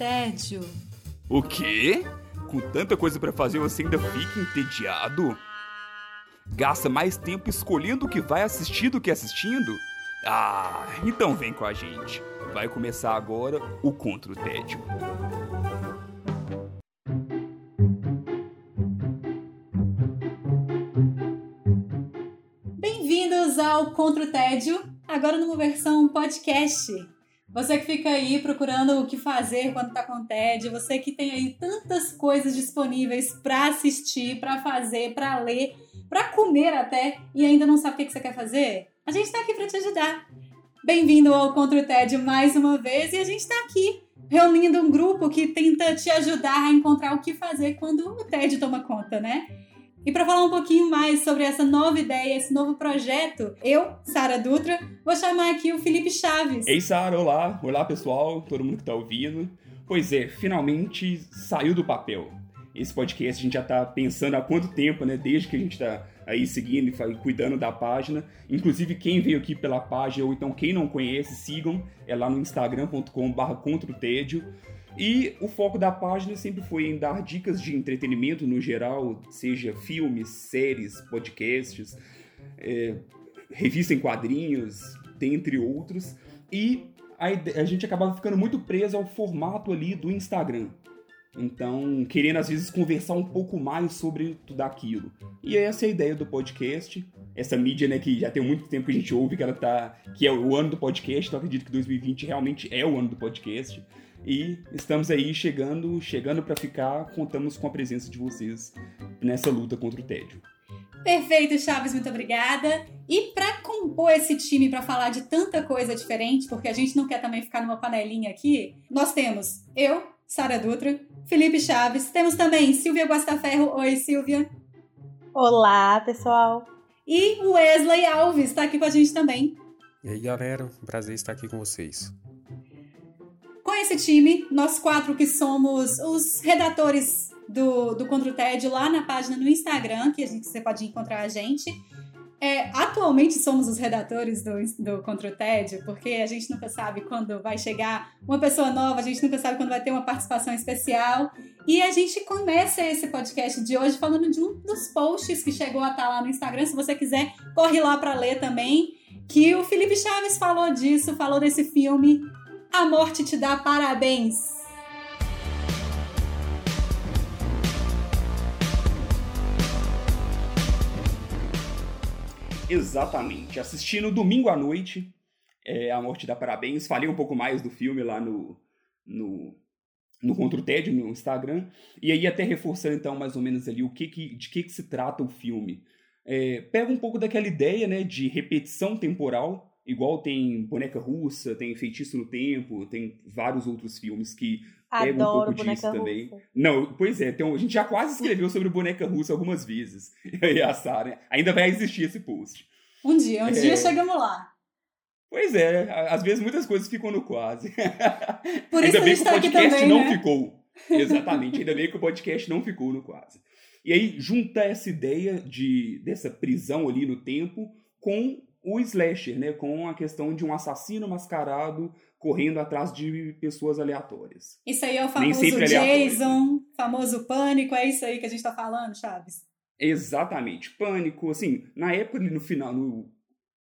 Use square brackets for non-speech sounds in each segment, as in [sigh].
tédio. O quê? Com tanta coisa para fazer você ainda fica entediado? Gasta mais tempo escolhendo o que vai assistir do que assistindo? Ah, então vem com a gente. Vai começar agora o Contra o Tédio. Bem-vindos ao Contra o Tédio, agora numa versão podcast. Você que fica aí procurando o que fazer quando tá com tédio, você que tem aí tantas coisas disponíveis para assistir, para fazer, para ler, para comer até e ainda não sabe o que você quer fazer, a gente tá aqui para te ajudar. Bem-vindo ao Contra o Tédio mais uma vez e a gente tá aqui reunindo um grupo que tenta te ajudar a encontrar o que fazer quando o tédio toma conta, né? E para falar um pouquinho mais sobre essa nova ideia, esse novo projeto, eu, Sara Dutra, vou chamar aqui o Felipe Chaves. Ei, Sara, olá. Olá, pessoal, todo mundo que tá ouvindo. Pois é, finalmente saiu do papel. Esse podcast a gente já tá pensando há quanto tempo, né? Desde que a gente tá aí seguindo e cuidando da página. Inclusive, quem veio aqui pela página, ou então quem não conhece, sigam. É lá no instagram.com/barra contra o tédio. E o foco da página sempre foi em dar dicas de entretenimento no geral, seja filmes, séries, podcasts, é, revista em quadrinhos, dentre outros. E a, a gente acabava ficando muito preso ao formato ali do Instagram. Então, querendo às vezes conversar um pouco mais sobre tudo aquilo. E essa é a ideia do podcast. Essa mídia, né, que já tem muito tempo que a gente ouve que ela tá. que é o ano do podcast, então acredito que 2020 realmente é o ano do podcast. E estamos aí chegando, chegando para ficar. Contamos com a presença de vocês nessa luta contra o tédio. Perfeito, Chaves, muito obrigada. E para compor esse time para falar de tanta coisa diferente, porque a gente não quer também ficar numa panelinha aqui, nós temos eu, Sara Dutra, Felipe Chaves, temos também Silvia Guastaferro. Oi, Silvia. Olá, pessoal. E Wesley Alves está aqui com a gente também. E aí, galera, prazer estar aqui com vocês com esse time, nós quatro que somos os redatores do, do Contra o TED lá na página no Instagram, que a gente, você pode encontrar a gente. É, atualmente somos os redatores do, do Contra o TED, porque a gente nunca sabe quando vai chegar uma pessoa nova, a gente nunca sabe quando vai ter uma participação especial. E a gente começa esse podcast de hoje falando de um dos posts que chegou a estar lá no Instagram. Se você quiser, corre lá para ler também. Que o Felipe Chaves falou disso, falou desse filme a morte te dá parabéns. Exatamente. Assisti no domingo à noite, é, A Morte dá Parabéns. Falei um pouco mais do filme lá no, no, no Contra o TED, no Instagram. E aí até reforçando então mais ou menos ali o que, que de que, que se trata o filme. É, pega um pouco daquela ideia né, de repetição temporal Igual tem Boneca Russa, tem Feitiço no Tempo, tem vários outros filmes que pegam um pouco disso russa. também. Não, pois é, então, a gente já quase escreveu sobre Boneca Russa algumas vezes. [laughs] E a Sarah, ainda vai existir esse post. Um dia, um é... dia chegamos lá. Pois é, às vezes muitas coisas ficam no quase. Por [laughs] isso ainda bem que o tá podcast também, não né? ficou. [laughs] Exatamente, ainda bem que o podcast não ficou no quase. E aí junta essa ideia de dessa prisão ali no tempo com o slasher, né, com a questão de um assassino mascarado correndo atrás de pessoas aleatórias. Isso aí é o famoso Jason, famoso pânico, é isso aí que a gente tá falando, Chaves? Exatamente, pânico, assim, na época no final, no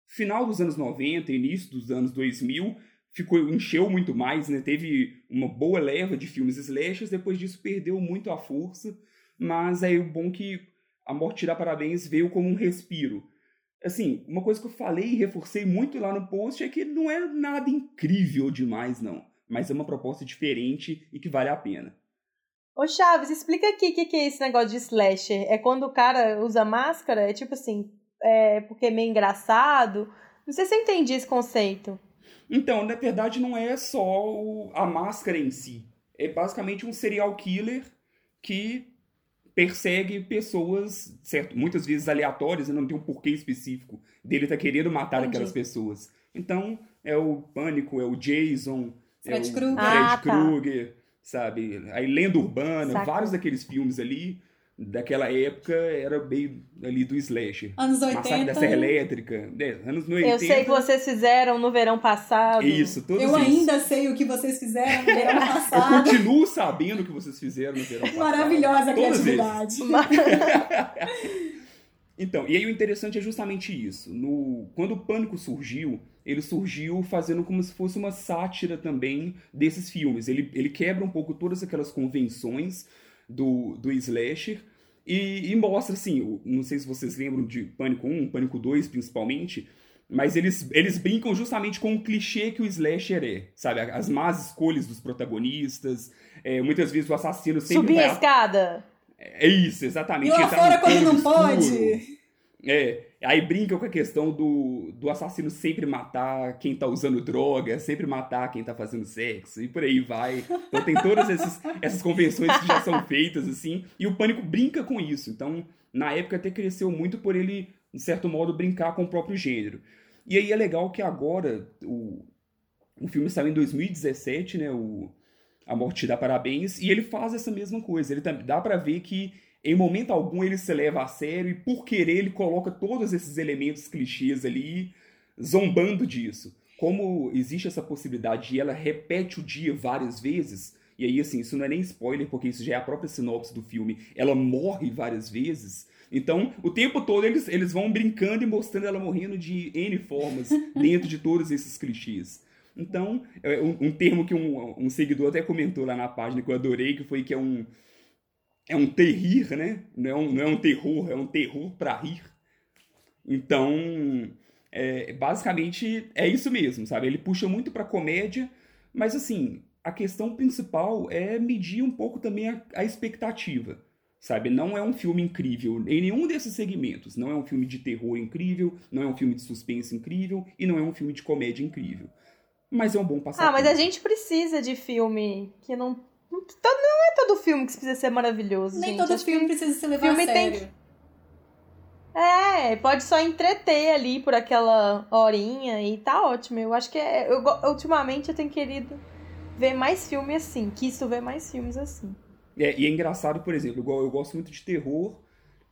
final dos anos 90, início dos anos 2000, ficou encheu muito mais, né? Teve uma boa leva de filmes slashers, depois disso perdeu muito a força, mas é o bom que a Morte dá Parabéns veio como um respiro assim, uma coisa que eu falei e reforcei muito lá no post é que não é nada incrível demais, não. Mas é uma proposta diferente e que vale a pena. Ô Chaves, explica aqui o que, que é esse negócio de slasher. É quando o cara usa máscara? É tipo assim, é porque é meio engraçado? Não sei se eu entendi esse conceito. Então, na verdade, não é só o, a máscara em si. É basicamente um serial killer que persegue pessoas, certo? Muitas vezes aleatórias, não tem um porquê específico dele tá querendo matar Entendi. aquelas pessoas. Então, é o Pânico, é o Jason, Fred é o Krueger, Fred ah, tá. Krueger, sabe? Aí Lenda Urbana, Saca. vários daqueles filmes ali daquela época era bem ali do slasher. Anos 80. Massacre da Serra Elétrica, é, anos 80. Eu sei que vocês fizeram no verão passado. Isso, todos Eu esses. ainda sei o que vocês fizeram no verão Eu passado. continuo sabendo o que vocês fizeram no verão passado. Maravilhosa a Todos criatividade. [laughs] Então, e aí o interessante é justamente isso. No, quando o Pânico surgiu, ele surgiu fazendo como se fosse uma sátira também desses filmes. Ele, ele quebra um pouco todas aquelas convenções do, do slasher e, e mostra, assim, não sei se vocês lembram de Pânico 1, Pânico 2 principalmente, mas eles, eles brincam justamente com o clichê que o slasher é, sabe? As más escolhas dos protagonistas, é, muitas vezes o assassino sempre Subir a escada. é isso, exatamente. E lá fora quando não escuro. pode. É, aí brinca com a questão do, do assassino sempre matar quem tá usando droga, sempre matar quem tá fazendo sexo, e por aí vai. Então tem todas essas convenções que já são feitas, assim, e o Pânico brinca com isso. Então, na época até cresceu muito por ele, de certo modo, brincar com o próprio gênero. E aí é legal que agora, o, o filme saiu em 2017, né, o A Morte Te Dá Parabéns, e ele faz essa mesma coisa. Ele dá pra ver que em momento algum ele se leva a sério e por querer ele coloca todos esses elementos clichês ali, zombando disso. Como existe essa possibilidade e ela repete o dia várias vezes, e aí assim, isso não é nem spoiler, porque isso já é a própria sinopse do filme, ela morre várias vezes. Então, o tempo todo eles, eles vão brincando e mostrando ela morrendo de N formas [laughs] dentro de todos esses clichês. Então, é um, um termo que um, um seguidor até comentou lá na página que eu adorei, que foi que é um, é um terrir, né? Não é um, não é um terror, é um terror pra rir. Então, é, basicamente é isso mesmo, sabe? Ele puxa muito pra comédia, mas assim, a questão principal é medir um pouco também a, a expectativa, sabe? Não é um filme incrível em nenhum desses segmentos. Não é um filme de terror incrível, não é um filme de suspense incrível e não é um filme de comédia incrível. Mas é um bom passatempo. Ah, mas a gente precisa de filme que não. Não todo- não é todo filme que precisa ser maravilhoso. Nem gente. todo Acho filme que- precisa se levar filme a tem sério. É, pode só entreter ali por aquela horinha e tá ótimo. Eu acho que é. Eu, ultimamente eu tenho querido ver mais filme assim. Quis ver mais filmes assim. É, e é engraçado, por exemplo, igual eu gosto muito de terror,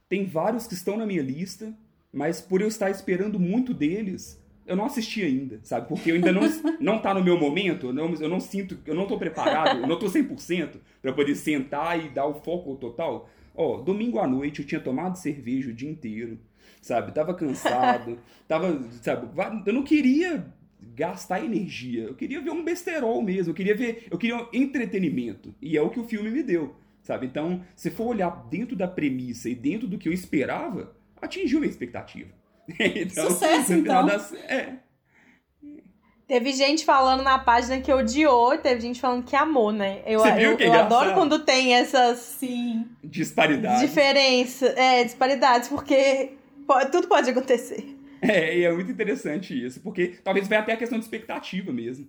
tem vários que estão na minha lista, mas por eu estar esperando muito deles, eu não assisti ainda, sabe? Porque eu ainda não, [laughs] não tá no meu momento, eu não, eu não sinto, eu não tô preparado, eu não tô 100% para poder sentar e dar o foco total. Ó, domingo à noite eu tinha tomado cerveja o dia inteiro, sabe? Tava cansado, [laughs] tava, sabe? Eu não queria gastar energia, eu queria ver um besterol mesmo, eu queria ver, eu queria um entretenimento, e é o que o filme me deu, sabe? Então, se for olhar dentro da premissa e dentro do que eu esperava, atingiu minha expectativa. [laughs] então, Sucesso, então. das- é, Teve gente falando na página que odiou, teve gente falando que amou, né? Eu, Você viu eu, que eu adoro quando tem essas Sim. disparidade. diferenças, é, disparidades, porque po- tudo pode acontecer. É, e é muito interessante isso, porque talvez vai até a questão de expectativa mesmo.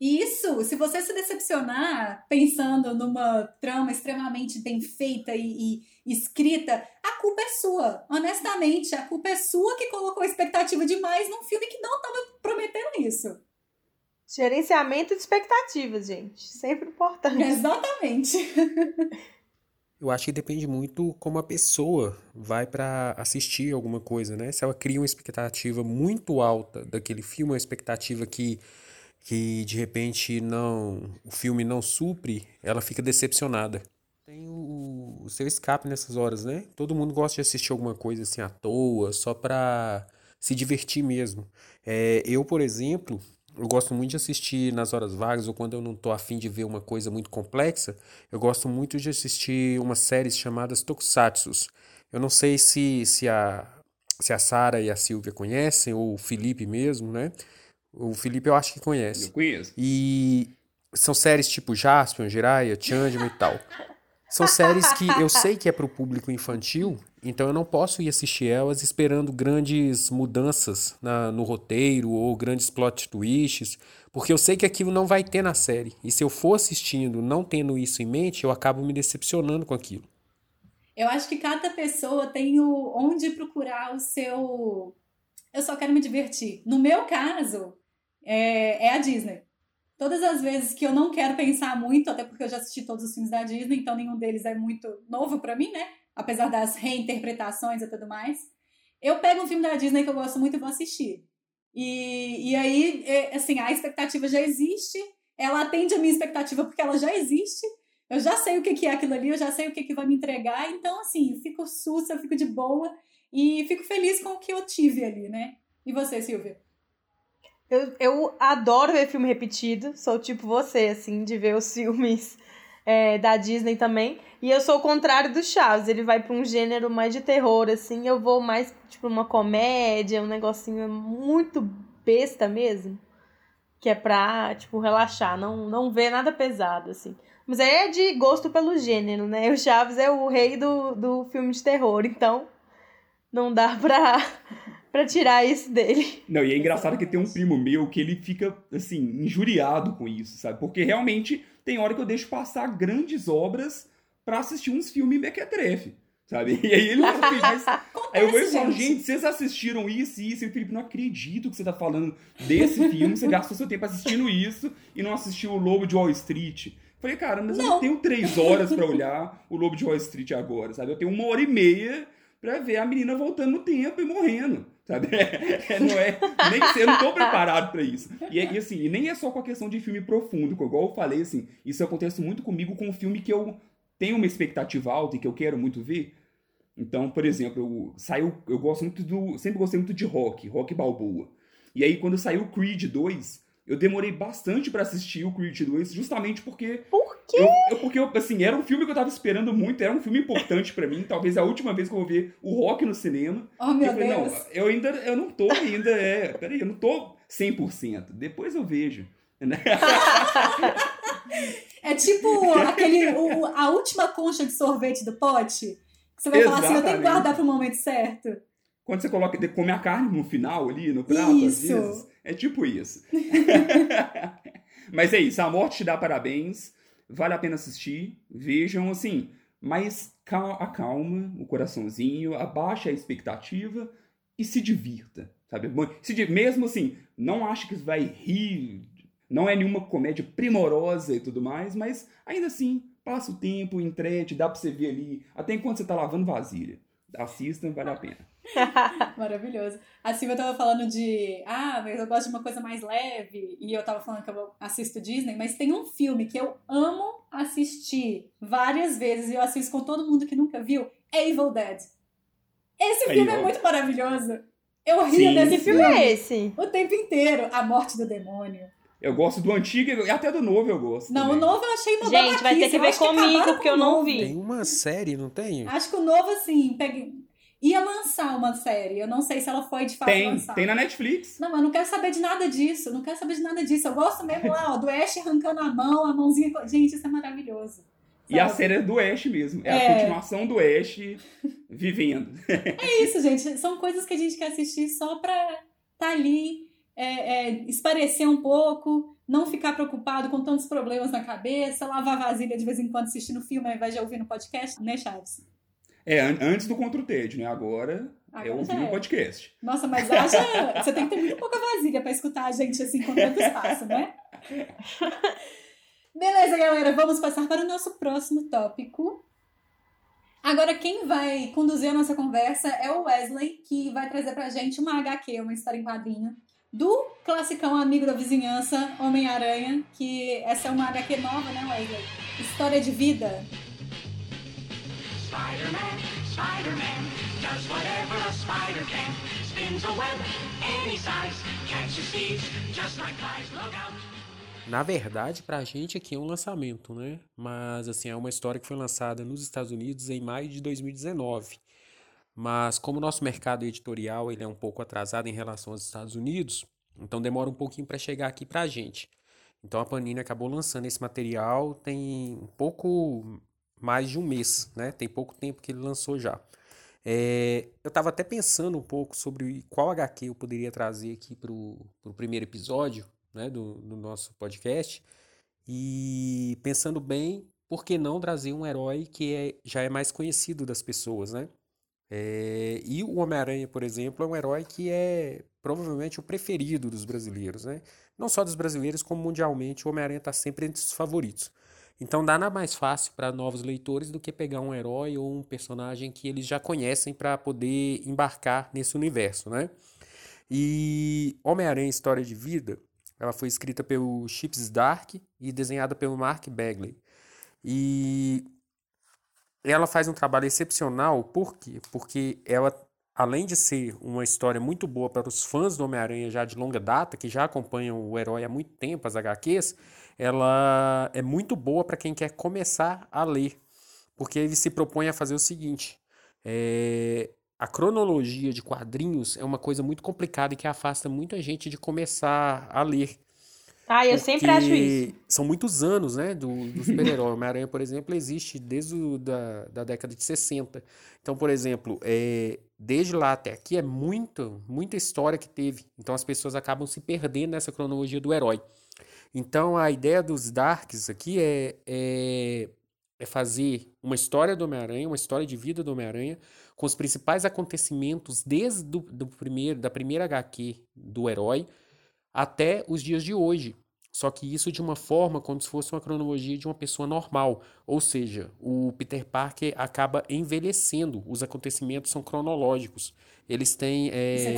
Isso, se você se decepcionar pensando numa trama extremamente bem feita e, e escrita, a culpa é sua. Honestamente, a culpa é sua que colocou expectativa demais num filme que não estava prometendo isso. Gerenciamento de expectativas, gente. Sempre importante. Exatamente. [laughs] Eu acho que depende muito como a pessoa vai pra assistir alguma coisa, né? Se ela cria uma expectativa muito alta daquele filme, uma expectativa que, que de repente não, o filme não supre, ela fica decepcionada. Tem o, o seu escape nessas horas, né? Todo mundo gosta de assistir alguma coisa assim à toa, só pra se divertir mesmo. É, eu, por exemplo, eu gosto muito de assistir nas horas vagas ou quando eu não tô afim de ver uma coisa muito complexa, eu gosto muito de assistir umas séries chamadas Tokusatsus. Eu não sei se, se a, se a Sara e a Silvia conhecem, ou o Felipe mesmo, né? O Felipe eu acho que Eu conhece. conheço. E são séries tipo Jaspion, Jiraiya, Changeman e tal. São séries que eu sei que é para o público infantil, então eu não posso ir assistir elas esperando grandes mudanças na- no roteiro ou grandes plot twists, porque eu sei que aquilo não vai ter na série. E se eu for assistindo não tendo isso em mente, eu acabo me decepcionando com aquilo. Eu acho que cada pessoa tem o onde procurar o seu. Eu só quero me divertir. No meu caso, é, é a Disney. Todas as vezes que eu não quero pensar muito, até porque eu já assisti todos os filmes da Disney, então nenhum deles é muito novo para mim, né? Apesar das reinterpretações e tudo mais. Eu pego um filme da Disney que eu gosto muito e vou assistir. E, e aí, é, assim, a expectativa já existe, ela atende a minha expectativa porque ela já existe. Eu já sei o que, é aquilo ali, eu já sei o que, que vai me entregar. Então, assim, fico sussa, fico de boa e fico feliz com o que eu tive ali, né? E você, Silvia? Eu, eu adoro ver filme repetido. Sou tipo você, assim, de ver os [laughs] filmes é, da Disney também. E eu sou o contrário do Chaves. Ele vai pra um gênero mais de terror, assim. Eu vou mais, tipo, uma comédia, um negocinho muito besta mesmo. Que é pra, tipo, relaxar, não, não ver nada pesado, assim. Mas aí é de gosto pelo gênero, né? O Chaves é o rei do, do filme de terror, então não dá pra para tirar isso dele. Não, e é engraçado que tem um primo meu que ele fica, assim, injuriado com isso, sabe? Porque realmente tem hora que eu deixo passar grandes obras para assistir uns filmes mequetrefe, sabe? [laughs] E aí ele fala, mas... [laughs] aí eu e falo, gente, vocês assistiram isso e isso? E o Felipe, não acredito que você tá falando desse filme, você gastou seu tempo assistindo isso e não assistiu o Lobo de Wall Street. Falei, cara, mas não. eu não tenho três horas para olhar o Lobo de Wall Street agora, sabe? Eu tenho uma hora e meia pra ver a menina voltando no tempo e morrendo sabe? [laughs] É, não é, nem eu não tô preparado para isso. E, e, assim, e nem é só com a questão de filme profundo, igual eu falei, assim, isso acontece muito comigo com um filme que eu tenho uma expectativa alta e que eu quero muito ver. Então, por exemplo, eu saiu, eu gosto muito do, sempre gostei muito de rock, rock balboa. E aí quando saiu Creed 2, eu demorei bastante para assistir o Creed 2, justamente porque. Por quê? Eu, eu, porque, eu, assim, era um filme que eu tava esperando muito, era um filme importante para mim, talvez a última vez que eu vou ver o rock no cinema. Oh, meu eu falei, Deus. não, eu ainda eu não tô ainda, é. Peraí, eu não tô 100%. Depois eu vejo. Né? [laughs] é tipo aquele, o, a última concha de sorvete do pote. Que você vai Exatamente. falar assim, eu tenho que guardar pro momento certo. Quando você coloca, come a carne no final ali, no prato, isso. às vezes. É tipo isso. [laughs] Mas é isso, a morte te dá parabéns, vale a pena assistir, vejam assim, mas acalma o coraçãozinho, abaixa a expectativa e se divirta, sabe? Se, mesmo assim, não acho que vai rir, não é nenhuma comédia primorosa e tudo mais, mas ainda assim, passa o tempo, entrete, dá pra você ver ali, até enquanto você tá lavando vasilha. Assistam, vale a pena. [laughs] Maravilhoso. A Silvia tava falando de, ah, mas eu gosto de uma coisa mais leve, e eu tava falando que eu assisto Disney, mas tem um filme que eu amo assistir várias vezes, e eu assisto com todo mundo que nunca viu, é Evil Dead. Esse filme é muito maravilhoso. Eu ria sim, desse filme é esse? o tempo inteiro. A Morte do Demônio. Eu gosto do antigo e até do novo eu gosto. Não, também. o novo eu achei uma Gente, vai ter que ver comigo, porque eu não vi. Tem uma série, não tem? Acho que o novo, assim, pegue ia lançar uma série. Eu não sei se ela foi de fato tem, lançada. Tem na Netflix. Não, eu não quero saber de nada disso. Não quero saber de nada disso. Eu gosto mesmo lá, ó, do Ash arrancando a mão, a mãozinha. Gente, isso é maravilhoso. E a série é do Ash mesmo. É, é, a continuação do Ash vivendo. é isso, gente. São coisas que a gente quer assistir só pra tá ali, é, é, esparecer um pouco, não ficar preocupado com tantos problemas na cabeça, lavar vasilha de vez em quando assistindo filme ao invés de ouvir no podcast, né, Chaves? É, antes do Contra o TED, né? Agora, Agora eu ouvi no é. podcast. Nossa, mas haja... você tem que ter muito pouca vasilha pra escutar a gente assim com tanto espaço, né? [laughs] Beleza, galera, vamos passar para o nosso próximo tópico. Agora, quem vai conduzir a nossa conversa é o Wesley, que vai trazer pra gente uma HQ, uma história em quadrinho, do classicão Amigo da Vizinhança, Homem-Aranha, que essa é uma HQ nova, né, Wesley? História de vida. Spider-Man, Spider-Man, does whatever a spider can. Spins a web any size, catches thieves just like flies, look out. Na verdade, pra gente aqui é um lançamento, né? Mas assim, é uma história que foi lançada nos Estados Unidos em maio de 2019. Mas como o nosso mercado editorial ele é um pouco atrasado em relação aos Estados Unidos, então demora um pouquinho para chegar aqui pra gente. Então a Panini acabou lançando esse material tem um pouco mais de um mês, né? Tem pouco tempo que ele lançou já. É, eu estava até pensando um pouco sobre qual HQ eu poderia trazer aqui para o primeiro episódio né, do, do, nosso podcast. E pensando bem, por que não trazer um herói que é, já é mais conhecido das pessoas, né? É, e o Homem-Aranha, por exemplo, é um herói que é provavelmente o preferido dos brasileiros, né? não só dos brasileiros, como mundialmente, o Homem-Aranha está sempre entre os favoritos. Então dá nada mais fácil para novos leitores do que pegar um herói ou um personagem que eles já conhecem para poder embarcar nesse universo, né? E Homem-Aranha História de Vida, ela foi escrita pelo Chips Dark e desenhada pelo Mark Bagley. E ela faz um trabalho excepcional, por quê? Porque ela, além de ser uma história muito boa para os fãs do Homem-Aranha já de longa data, que já acompanham o herói há muito tempo, as HQs, ela é muito boa para quem quer começar a ler, porque ele se propõe a fazer o seguinte: é, a cronologia de quadrinhos é uma coisa muito complicada e que afasta muita gente de começar a ler. Ah, eu sempre acho isso. São muitos anos, né, do, do super-herói. Homem-Aranha, por exemplo, existe desde o, da, da década de 60. Então, por exemplo, é, desde lá até aqui é muita, muita história que teve. Então as pessoas acabam se perdendo nessa cronologia do herói. Então a ideia dos Darks aqui é, é, é fazer uma história do Homem-Aranha, uma história de vida do Homem-Aranha, com os principais acontecimentos desde do, do primeiro, da primeira HQ do herói até os dias de hoje. Só que isso de uma forma como se fosse uma cronologia de uma pessoa normal. Ou seja, o Peter Parker acaba envelhecendo. Os acontecimentos são cronológicos. Eles têm. É,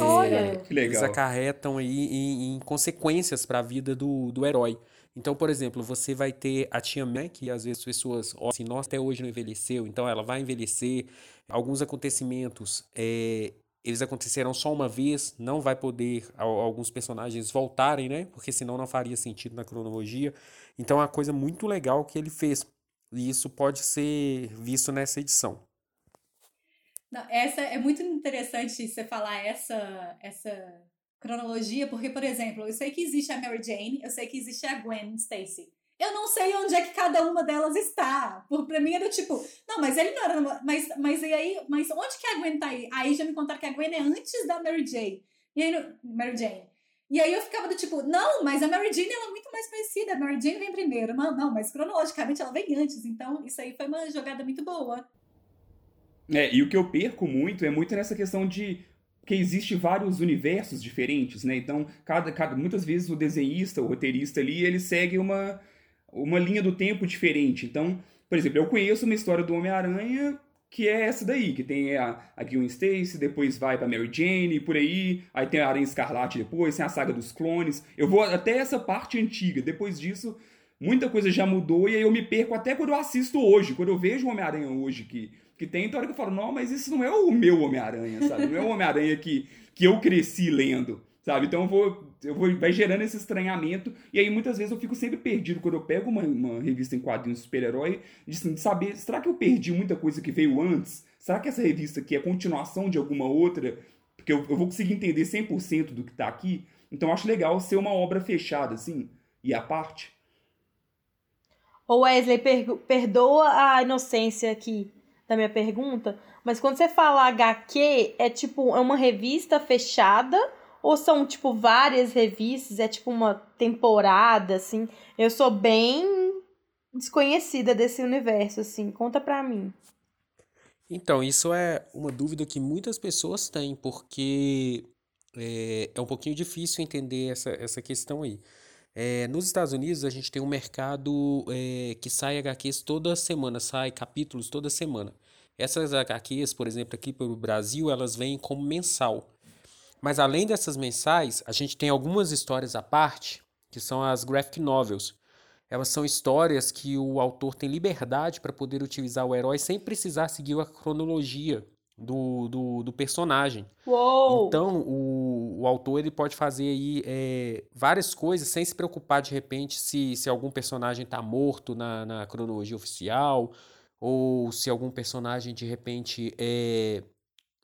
eles acarretam aí em, em consequências para a vida do, do herói. Então, por exemplo, você vai ter a tia May, que às vezes as pessoas, ó, assim, nossa, até hoje não envelheceu, então ela vai envelhecer. Alguns acontecimentos é, eles aconteceram só uma vez, não vai poder alguns personagens voltarem, né? Porque senão não faria sentido na cronologia. Então é uma coisa muito legal que ele fez. E isso pode ser visto nessa edição. Não, essa é muito interessante você falar essa essa cronologia, porque por exemplo, eu sei que existe a Mary Jane, eu sei que existe a Gwen Stacy eu não sei onde é que cada uma delas está. Pra mim era tipo, não, mas ele não era. Mas, mas e aí, mas onde que a Gwen tá aí? Aí já me contaram que a Gwen é antes da Mary Jane. E aí, Mary Jane. E aí eu ficava do tipo, não, mas a Mary Jane ela é muito mais conhecida. A Mary Jane vem primeiro. Não, não, mas cronologicamente ela vem antes. Então, isso aí foi uma jogada muito boa. É, e o que eu perco muito é muito nessa questão de que existe vários universos diferentes, né? Então, cada, cada, muitas vezes o desenhista, o roteirista ali, ele segue uma, uma linha do tempo diferente. Então, por exemplo, eu conheço uma história do Homem-Aranha que é essa daí, que tem a, a Gwen Stacy, depois vai pra Mary Jane, por aí, aí tem a Aranha Escarlate depois, tem a saga dos clones. Eu vou até essa parte antiga, depois disso, muita coisa já mudou, e aí eu me perco até quando eu assisto hoje, quando eu vejo o Homem-Aranha hoje, que, que tem, então hora que eu falo, não, mas isso não é o meu Homem-Aranha, sabe? Não é o Homem-Aranha que, que eu cresci lendo sabe? Então eu vou, eu vou, vai gerando esse estranhamento, e aí muitas vezes eu fico sempre perdido quando eu pego uma, uma revista em quadrinhos super-herói, de, de saber, será que eu perdi muita coisa que veio antes? Será que essa revista aqui é continuação de alguma outra? Porque eu, eu vou conseguir entender 100% do que tá aqui, então eu acho legal ser uma obra fechada, assim, e a parte. Ô Wesley, per perdoa a inocência aqui da minha pergunta, mas quando você fala HQ, é tipo, é uma revista fechada ou são, tipo, várias revistas? É tipo uma temporada, assim? Eu sou bem desconhecida desse universo, assim. Conta pra mim. Então, isso é uma dúvida que muitas pessoas têm, porque é, é um pouquinho difícil entender essa, essa questão aí. É, nos Estados Unidos, a gente tem um mercado é, que sai HQs toda semana, sai capítulos toda semana. Essas HQs, por exemplo, aqui para o Brasil, elas vêm como mensal. Mas além dessas mensais, a gente tem algumas histórias à parte, que são as graphic novels. Elas são histórias que o autor tem liberdade para poder utilizar o herói sem precisar seguir a cronologia do, do, do personagem. Uou! Então, o, o autor ele pode fazer aí é, várias coisas sem se preocupar de repente se, se algum personagem está morto na, na cronologia oficial ou se algum personagem de repente é,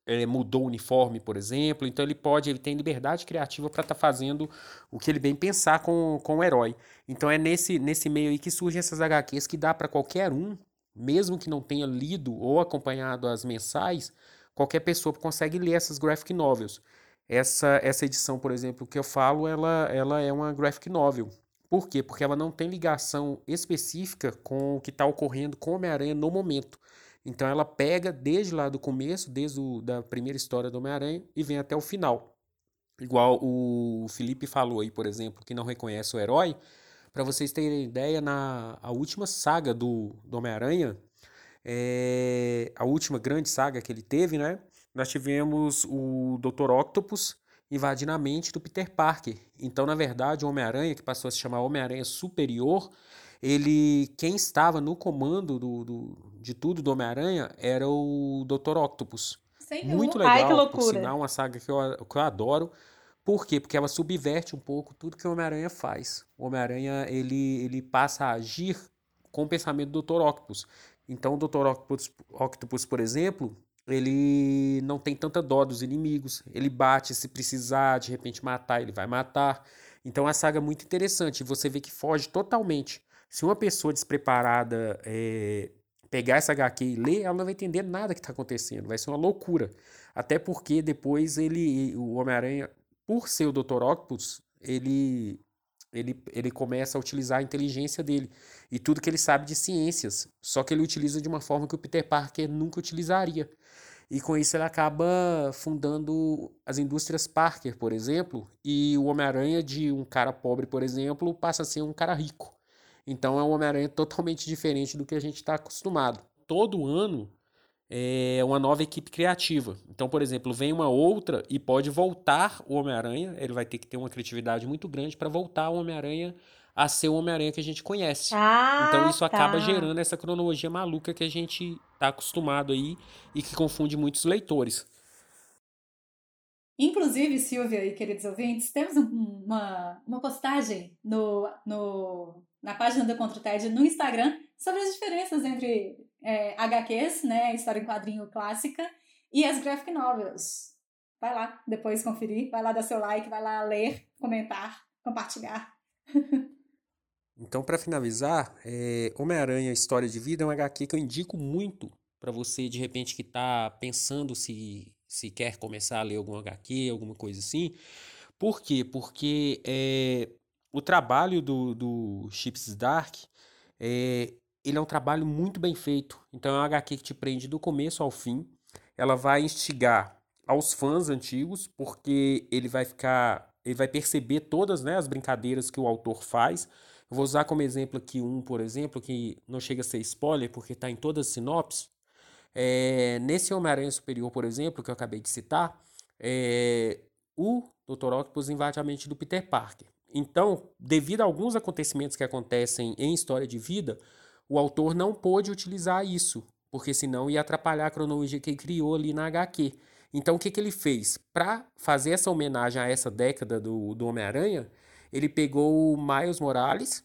é, mudou o uniforme, por exemplo. Então ele pode, ele tem liberdade criativa para estar tá fazendo o que ele bem pensar com, com o herói. Então é nesse, nesse meio aí que surgem essas HQs que dá para qualquer um, mesmo que não tenha lido ou acompanhado as mensais, qualquer pessoa consegue ler essas graphic novels. Essa, essa edição, por exemplo, que eu falo, ela, ela é uma graphic novel. Por quê? Porque ela não tem ligação específica com o que está ocorrendo com Homem-Aranha no momento. Então ela pega desde lá do começo, desde a da primeira história do Homem-Aranha, e vem até o final. igual o Felipe falou aí, por exemplo, que não reconhece o herói, para vocês terem ideia, na a última saga do, do Homem-Aranha, é, a última grande saga que ele teve, né? Nós tivemos o Dr. Octopus invadindo a mente do Peter Parker. Então, na verdade, o Homem-Aranha, que passou a se chamar Homem-Aranha Superior, ele quem estava no comando do, do de tudo do Homem-Aranha era o Dr. Octopus. Senhor. Muito legal, Ai, que por loucura. sinal, uma saga que eu, que eu adoro. Por quê? Porque ela subverte um pouco tudo que o Homem-Aranha faz. O Homem-Aranha, ele, ele passa a agir com o pensamento do Dr. Octopus. Então, o Dr. Octopus, Octopus, por exemplo, ele não tem tanta dó dos inimigos. Ele bate se precisar, de repente matar, ele vai matar. Então, a saga é muito interessante. Você vê que foge totalmente. Se uma pessoa despreparada é, pegar essa HQ e ler, ela não vai entender nada que está acontecendo. Vai ser uma loucura. Até porque depois ele, o Homem-Aranha, por ser o Dr. Octopus, ele, ele, ele começa a utilizar a inteligência dele e tudo que ele sabe de ciências. Só que ele utiliza de uma forma que o Peter Parker nunca utilizaria. E com isso ele acaba fundando as indústrias Parker, por exemplo, e o Homem-Aranha de um cara pobre, por exemplo, passa a ser um cara rico. Então é um Homem-Aranha totalmente diferente do que a gente está acostumado. Todo ano é uma nova equipe criativa. Então, por exemplo, vem uma outra e pode voltar o Homem-Aranha. Ele vai ter que ter uma criatividade muito grande para voltar o Homem-Aranha a ser o Homem-Aranha que a gente conhece. Ah, Então isso acaba tá. gerando essa cronologia maluca que a gente está acostumado aí e que confunde muitos leitores. Inclusive, Silvia e queridos ouvintes, temos um- uma, uma postagem no, no, na página do Contra o TED no Instagram sobre as diferenças entre é, HQs, né, história em quadrinho clássica, e as graphic novels. Vai lá depois conferir, vai lá dar seu like, vai lá ler, comentar, compartilhar. [laughs] Então, para finalizar, é, Homem-Aranha História de Vida é um HQ que eu indico muito para você, de repente, que está pensando se, se quer começar a ler algum HQ, alguma coisa assim. Por quê? Porque é, o trabalho do, do Chips Dark é, ele é um trabalho muito bem feito. Então, é um HQ que te prende do começo ao fim. Ela vai instigar aos fãs antigos, porque ele vai ficar, ele vai perceber todas né, as brincadeiras que o autor faz. Eu vou usar como exemplo aqui um, por exemplo, que não chega a ser spoiler, porque está em todas as sinopses. É, nesse Homem-Aranha Superior, por exemplo, que eu acabei de citar, é, o Dr. Octopus invade a mente do Peter Parker. Então, devido a alguns acontecimentos que acontecem em história de vida, o autor não pôde utilizar isso, porque senão ia atrapalhar a cronologia que ele criou ali na HQ. Então, o que, que ele fez? Para fazer essa homenagem a essa década do, do Homem-Aranha, ele pegou o Miles Morales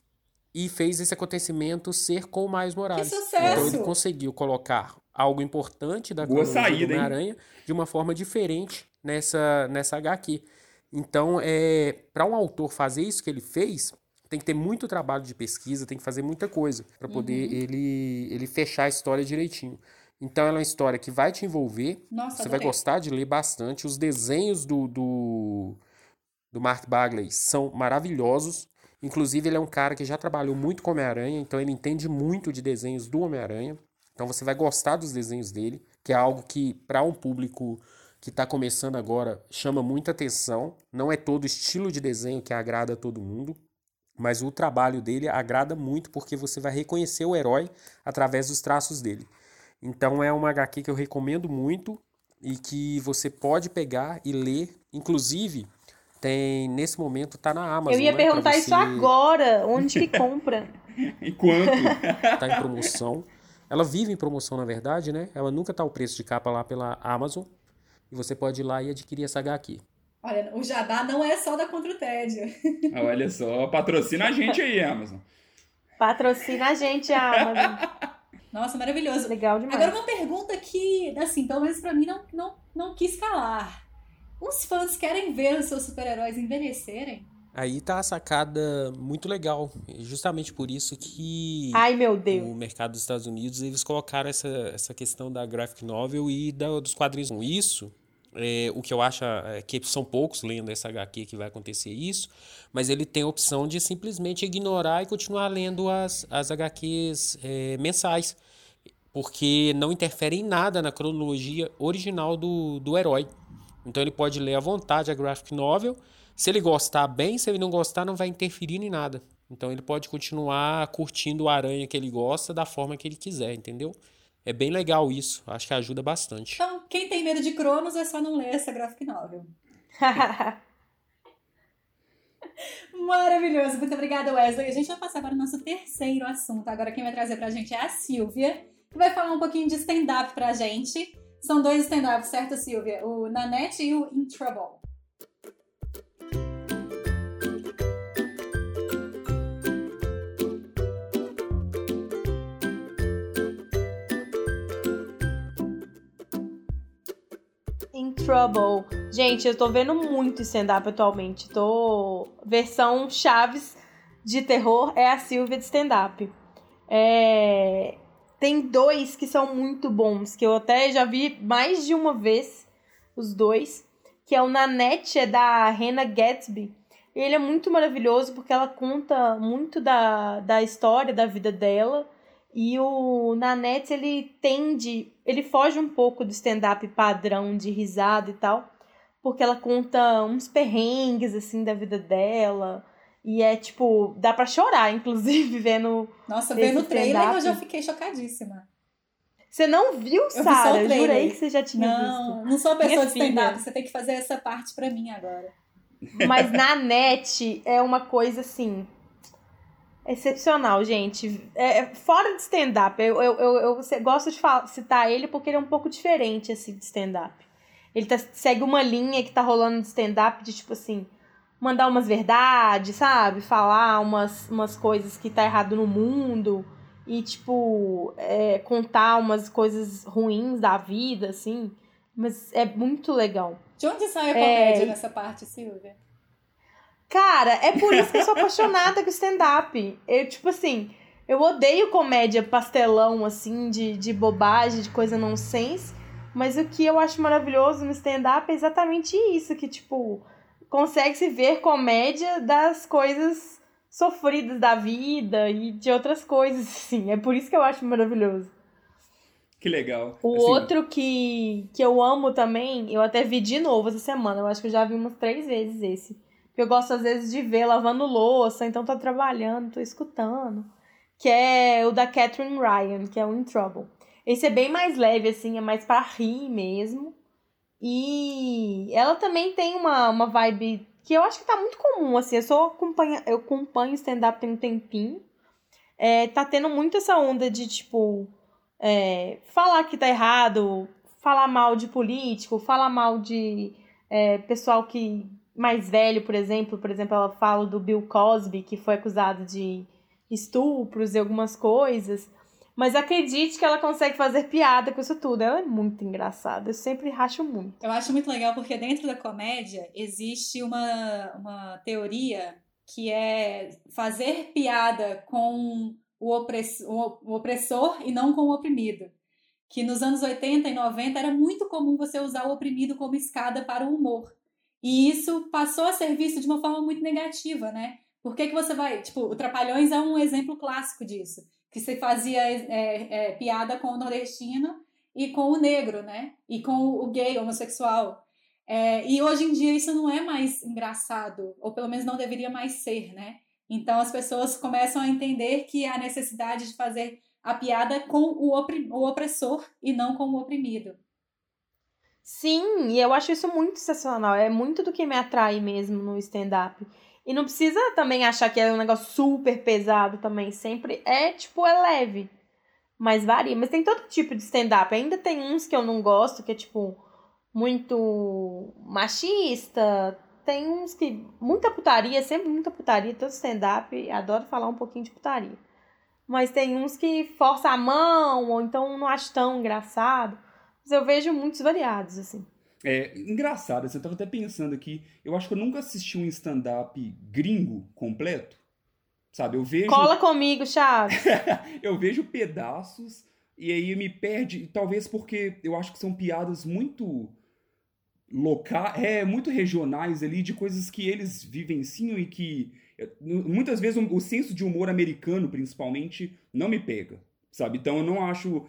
e fez esse acontecimento ser com o Miles Morales. sucesso! Então, ele conseguiu colocar algo importante da Boa cronologia saída, do? Homem-Aranha de uma forma diferente nessa, nessa HQ. Então, é, para um autor fazer isso que ele fez, tem que ter muito trabalho de pesquisa, tem que fazer muita coisa para poder ele, ele fechar a história direitinho. Então, ela é uma história que vai te envolver, Nossa, você vai adorei. gostar de ler bastante. Os desenhos do, do, do Mark Bagley são maravilhosos. Inclusive, ele é um cara que já trabalhou muito com Homem-Aranha, então ele entende muito de desenhos do Homem-Aranha. Então você vai gostar dos desenhos dele, que é algo que, para um público que está começando agora, chama muita atenção. Não é todo estilo de desenho que agrada a todo mundo, mas o trabalho dele agrada muito porque você vai reconhecer o herói através dos traços dele. Então é uma HQ que eu recomendo muito e que você pode pegar e ler. Inclusive, tem nesse momento tá na Amazon. Eu ia né, perguntar isso você- agora. Onde que compra? [laughs] Enquanto. [laughs] tá em promoção. Ela vive em promoção, na verdade, né? Ela nunca tá o preço de capa lá pela Amazon. E você pode ir lá e adquirir essa HQ. Olha, o jabá não é só da Contra o Tédio. Ah, Olha só, patrocina a gente aí, Amazon. Patrocina a gente, Amazon. [laughs] Nossa, maravilhoso. Legal demais. Agora uma pergunta que, assim, pelo menos pra mim não, não, não quis calar. Os fãs querem ver os seus super-heróis envelhecerem? Aí tá a sacada muito legal. Justamente por isso que Ai, meu Deus. o mercado dos Estados Unidos eles colocaram essa, essa questão da graphic novel e da, dos quadrinhos. Com isso, é, o que eu acho é que são poucos lendo essa HQ que vai acontecer isso, mas ele tem a opção de simplesmente ignorar e continuar lendo as, as HQs é, mensais, porque não interfere em nada na cronologia original do, do herói. Então ele pode ler à vontade a graphic novel. Se ele gostar bem, se ele não gostar, não vai interferir em nada. Então ele pode continuar curtindo o aranha que ele gosta da forma que ele quiser, entendeu? É bem legal isso, acho que ajuda bastante. Então, quem tem medo de Cronos é só não ler essa graphic novel. [laughs] Maravilhoso, muito obrigada, Wesley. A gente vai passar para o nosso terceiro assunto. Agora quem vai trazer pra gente é a Silvia, que vai falar um pouquinho de stand-up pra gente. São dois stand-ups, certo, Silvia? O Nanette e o In Trouble. Trouble. Gente, eu tô vendo muito stand-up atualmente. Tô. Versão Chaves de terror é a Silvia de stand-up. É... Tem dois que são muito bons, que eu até já vi mais de uma vez, os dois. Que é o Nanette, é da Hannah Gatsby. Ele é muito maravilhoso porque ela conta muito da, da história da vida dela e o Nanette, ele tende, ele foge um pouco do stand-up padrão de risada e tal, porque ela conta uns perrengues, assim, da vida dela. E é, tipo, dá pra chorar, inclusive, [laughs] vendo Nossa, vendo o trailer eu já fiquei chocadíssima. Você não viu, Sara? Jurei que você já tinha não, visto. Não, não sou pessoa de stand-up, você tem que fazer essa parte pra mim agora. Mas na net é uma coisa assim Excepcional, gente. É, é fora de stand-up, eu, eu, eu, eu, gosto de falar, citar ele porque ele é um pouco diferente, assim, de stand-up. Ele tá, segue uma linha que tá rolando de stand-up de, tipo assim, mandar umas verdades, sabe? Falar umas, umas coisas que tá errado no mundo e, tipo, é, contar umas coisas ruins da vida, assim. Mas é muito legal. De onde sai a comédia é... nessa parte, Silvia? Cara, é por isso que eu sou [laughs] apaixonada com stand-up. Eu, tipo assim, eu odeio comédia pastelão, assim, de, de bobagem, de coisa nonsense. Mas o que eu acho maravilhoso no stand-up é exatamente isso, que, tipo, consegue se ver comédia das coisas sofridas da vida e de outras coisas, [laughs] assim. É por isso que eu acho maravilhoso. Que legal. O assim... outro que, que eu amo também, eu até vi de novo essa semana. Eu acho que eu já vi umas três vezes esse eu gosto às vezes de ver lavando louça, então tô trabalhando, tô escutando. Que é o da Catherine Ryan, que é o In Trouble. Esse é bem mais leve, assim, é mais pra rir mesmo. E ela também tem uma, uma vibe que eu acho que tá muito comum, assim. Eu sou acompanha, eu acompanho stand-up tem um tempinho. É, tá tendo muito essa onda de, tipo, é, falar que tá errado, falar mal de político, falar mal de é, pessoal que mais velho, por exemplo, por exemplo, ela fala do Bill Cosby, que foi acusado de estupros e algumas coisas. Mas acredite que ela consegue fazer piada com isso tudo. Ela é muito engraçada. Eu sempre racho muito. Eu acho muito legal porque dentro da comédia existe uma, uma teoria que é fazer piada com o, opress, o opressor e não com o oprimido. Que nos anos 80 e 90 era muito comum você usar o oprimido como escada para o humor. E isso passou a ser visto de uma forma muito negativa, né? Por que, que você vai. Tipo, o Trapalhões é um exemplo clássico disso. Que você fazia é, é, piada com o nordestino e com o negro, né? E com o gay, homossexual. É, e hoje em dia isso não é mais engraçado, ou pelo menos não deveria mais ser, né? Então as pessoas começam a entender que há necessidade de fazer a piada com o, o opressor e não com o oprimido. Sim, e eu acho isso muito sensacional. É muito do que me atrai mesmo no stand-up. E não precisa também achar que é um negócio super pesado também. Sempre é, tipo, é leve. Mas varia. Mas tem todo tipo de stand-up. Ainda tem uns que eu não gosto, que é, tipo, muito machista. Tem uns que. Muita putaria, sempre muita putaria. Todo stand-up, adoro falar um pouquinho de putaria. Mas tem uns que força a mão, ou então não acho tão engraçado. Mas eu vejo muitos variados, assim. É engraçado, assim, eu tava até pensando aqui, eu acho que eu nunca assisti um stand-up gringo completo. Sabe, eu vejo. Cola comigo, Chaves! [laughs] eu vejo pedaços e aí me perde, talvez porque eu acho que são piadas muito locais, é, muito regionais ali, de coisas que eles vivenciam e que muitas vezes o, o senso de humor americano, principalmente, não me pega sabe? Então eu não acho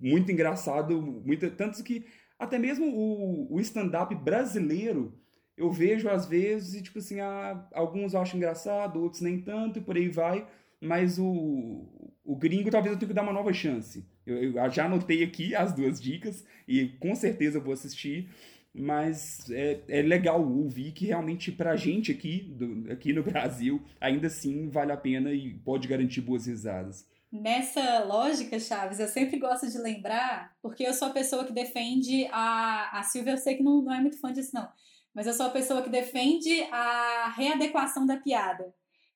muito engraçado, muito, tanto que até mesmo o, o stand-up brasileiro, eu vejo às vezes, e tipo assim, ah, alguns eu acho engraçado, outros nem tanto, e por aí vai. Mas o, o gringo talvez eu tenha que dar uma nova chance. Eu, eu já anotei aqui as duas dicas e com certeza eu vou assistir. Mas é, é legal ouvir que realmente pra gente aqui, do, aqui no Brasil, ainda assim vale a pena e pode garantir boas risadas. Nessa lógica, Chaves, eu sempre gosto de lembrar, porque eu sou a pessoa que defende a. A Silvia, eu sei que não, não é muito fã disso, não. Mas eu sou a pessoa que defende a readequação da piada.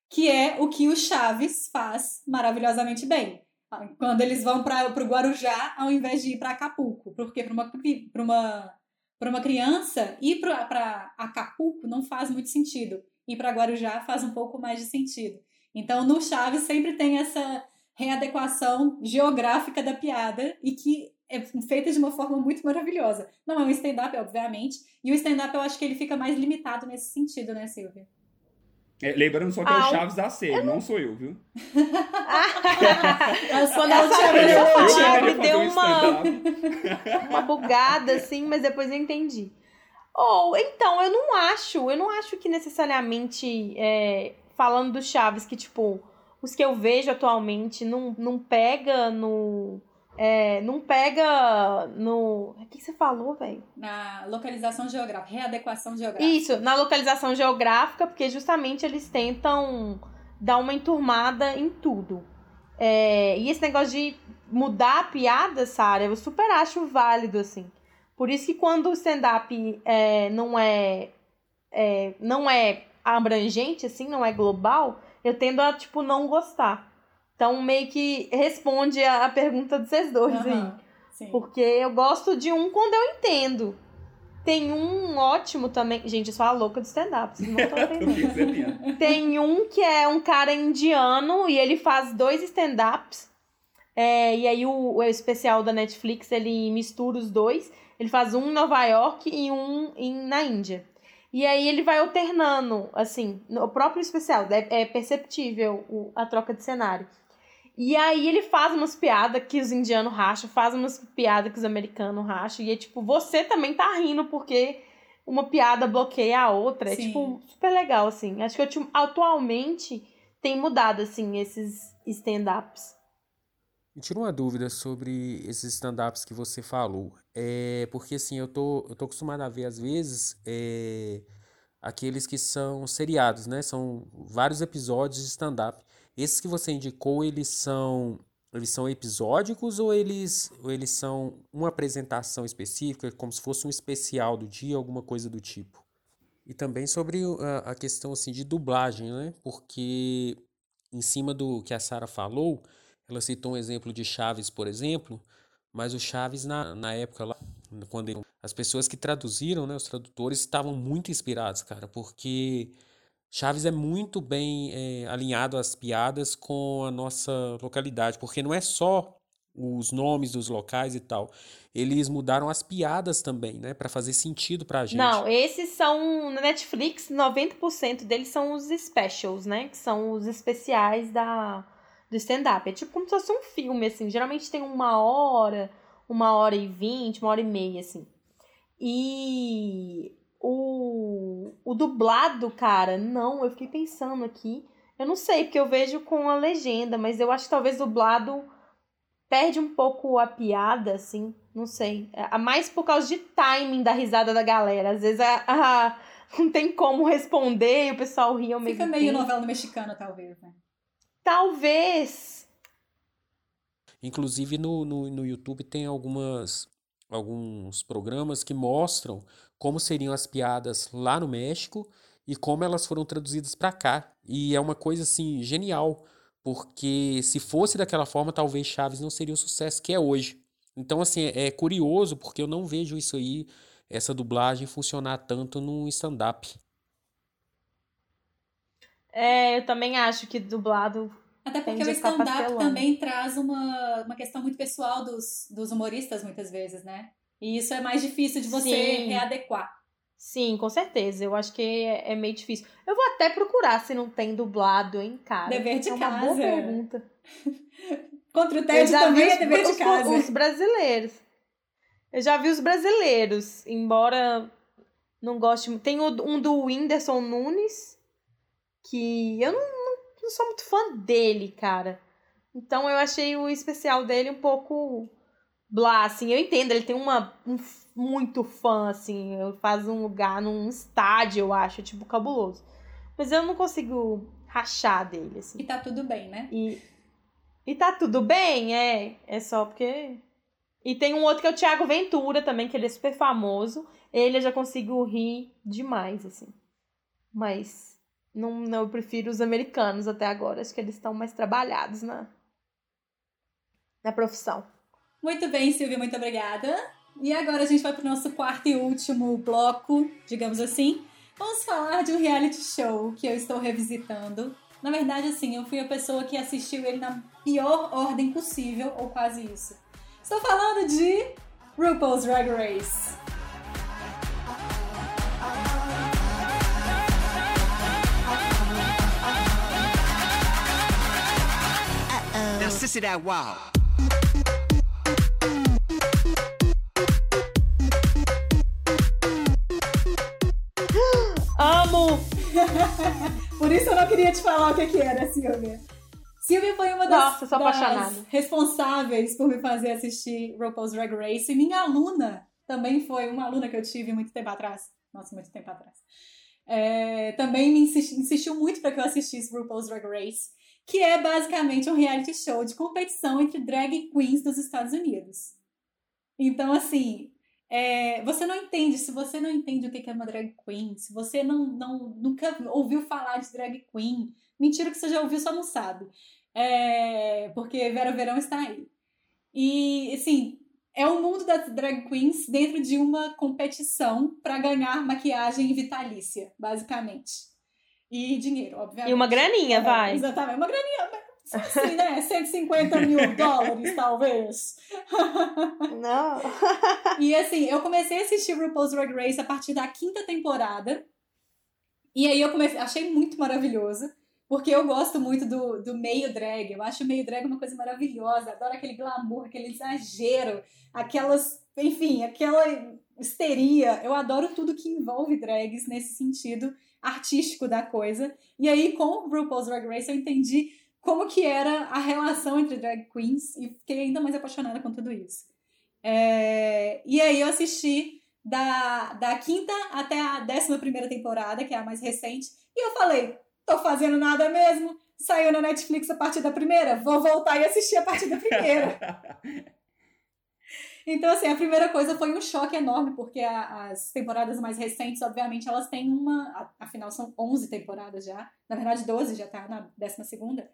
Que é o que o Chaves faz maravilhosamente bem. Quando eles vão para o Guarujá, ao invés de ir para Acapulco. Porque para uma, uma, uma criança, ir para Acapulco não faz muito sentido. Ir para Guarujá faz um pouco mais de sentido. Então, no Chaves sempre tem essa readequação geográfica da piada e que é feita de uma forma muito maravilhosa. Não é um stand-up, obviamente, e o stand-up eu acho que ele fica mais limitado nesse sentido, né, Silvia? É, lembrando só que ah, é o Chaves da série, não sou eu, viu? [laughs] Quando ela Chaves, me deu uma, [laughs] uma bugada, assim, mas depois eu entendi. Ou, oh, então, eu não acho, eu não acho que necessariamente, é, falando do Chaves, que, tipo, os que eu vejo atualmente não, não pega no. É, não pega no. O que você falou, velho? Na localização geográfica, readequação geográfica. Isso, na localização geográfica, porque justamente eles tentam dar uma enturmada em tudo. É, e esse negócio de mudar a piada, Sara, eu super acho válido, assim. Por isso que quando o stand-up é, não é, é não é abrangente, assim, não é global, eu tendo a, tipo, não gostar. Então, meio que responde a, pergunta de vocês dois uhum, aí. Sim. Porque eu gosto de um quando eu entendo. Tem um ótimo também. Gente, eu sou a louca de stand-up, vocês não estão [laughs] entendendo. Tem um que é um cara indiano e ele faz dois stand-ups. É, e aí o, o especial da Netflix ele mistura os dois. Ele faz um em Nova York e um em, na Índia. E aí ele vai alternando, assim, no próprio especial, é, é perceptível o, a troca de cenário. E aí ele faz umas piadas que os indianos racham, faz umas piadas que os americanos racham, e é tipo, você também tá rindo porque uma piada bloqueia a outra. É Sim. tipo, super legal, assim. Acho que eu, atualmente tem mudado, assim, esses stand-ups. Me tira uma dúvida sobre esses stand-ups que você falou. É, porque assim, eu tô, eu tô acostumado a ver, às vezes, é, aqueles que são seriados, né? São vários episódios de stand-up. Esses que você indicou, eles são eles são episódicos ou eles, ou eles são uma apresentação específica, como se fosse um especial do dia, alguma coisa do tipo? E também sobre a, a questão assim, de dublagem, né? Porque em cima do que a Sara falou, ela citou um exemplo de Chaves, por exemplo, mas o Chaves, na, na época lá, quando ele, as pessoas que traduziram, né, os tradutores, estavam muito inspirados, cara, porque Chaves é muito bem é, alinhado às piadas com a nossa localidade, porque não é só os nomes dos locais e tal. Eles mudaram as piadas também, né, para fazer sentido pra gente. Não, esses são na Netflix, 90% deles são os specials, né, que são os especiais da do stand-up. É tipo como se fosse um filme, assim. Geralmente tem uma hora, uma hora e vinte, uma hora e meia, assim. E o, o dublado, cara, não, eu fiquei pensando aqui. Eu não sei, porque eu vejo com a legenda, mas eu acho que talvez dublado perde um pouco a piada, assim. Não sei. É, mais por causa de timing da risada da galera. Às vezes a, a [laughs] não tem como responder e o pessoal ri ao mesmo Fica meio tempo. novela mexicana, talvez, né? Talvez. Inclusive no, no, no YouTube tem algumas alguns programas que mostram como seriam as piadas lá no México e como elas foram traduzidas para cá. E é uma coisa assim genial, porque se fosse daquela forma, talvez Chaves não seria o sucesso que é hoje. Então assim, é curioso porque eu não vejo isso aí, essa dublagem funcionar tanto no stand up. É, eu também acho que dublado. Até porque o stand-up também traz uma, uma questão muito pessoal dos, dos humoristas, muitas vezes, né? E isso é mais difícil de você Sim. readequar. Sim, com certeza. Eu acho que é, é, meio difícil. Eu vou até procurar se não tem dublado, hein, cara. Dever de é casa. uma boa pergunta. [laughs] Contra o TED também é dever de os, casa. Os brasileiros. Eu já vi os brasileiros, embora não goste. Tem um do Whindersson Nunes, que eu não, não, não sou muito fã dele, cara. Então eu achei o especial dele um pouco blá, assim. Eu entendo, ele tem uma um, muito fã, assim. Faz um lugar num estádio, eu acho, tipo, cabuloso. Mas eu não consigo rachar dele, assim. E tá tudo bem, né? E, e tá tudo bem, é. É só porque. E tem um outro que é o Thiago Ventura também, que ele é super famoso. Ele eu já consigo rir demais, assim. Mas não, não eu prefiro os americanos até agora. Acho que eles estão mais trabalhados na, na profissão. Muito bem, Silvia, muito obrigada. E agora a gente vai para o nosso quarto e último bloco, digamos assim. Vamos falar de um reality show que eu estou revisitando. Na verdade, assim, eu fui a pessoa que assistiu ele na pior ordem possível, ou quase isso. Estou falando de RuPaul's Drag Race. Sissy that wow. [gasps] [laughs] Por isso eu não queria te falar o que, que era, Silvia. Silvia foi uma das, Nossa, das responsáveis por me fazer assistir RuPaul's Drag Race. E minha aluna também foi uma aluna que eu tive muito tempo atrás. Nossa, muito tempo atrás. É, também me insisti, insistiu muito para que eu assistisse RuPaul's Drag Race, que é basicamente um reality show de competição entre drag queens dos Estados Unidos. Então, assim, é, você não entende, se você não entende o que é uma drag queen, se você não, não nunca ouviu falar de drag queen, mentira que você já ouviu, só não sabe. É, porque Vera Verão está aí. E, assim, é o mundo das drag queens dentro de uma competição para ganhar maquiagem vitalícia, basicamente. E dinheiro, obviamente. E uma graninha, é, vai. Exatamente, uma graninha. Assim, né? 150 [laughs] mil dólares, talvez. [laughs] Não. e assim, eu comecei a assistir RuPaul's Drag Race a partir da quinta temporada. E aí eu comecei, achei muito maravilhoso. Porque eu gosto muito do, do meio drag. Eu acho o meio drag uma coisa maravilhosa. Adoro aquele glamour, aquele exagero, aquelas. Enfim, aquela histeria. Eu adoro tudo que envolve drags nesse sentido artístico da coisa. E aí, com o RuPaul's Drag Race, eu entendi como que era a relação entre drag queens e fiquei ainda mais apaixonada com tudo isso. É, e aí eu assisti da, da quinta até a décima primeira temporada, que é a mais recente, e eu falei, tô fazendo nada mesmo, saiu na Netflix a partir da primeira, vou voltar e assistir a partir da primeira. [laughs] Então, assim, a primeira coisa foi um choque enorme, porque a, as temporadas mais recentes, obviamente, elas têm uma. Afinal, são 11 temporadas já. Na verdade, 12 já tá na 12 segunda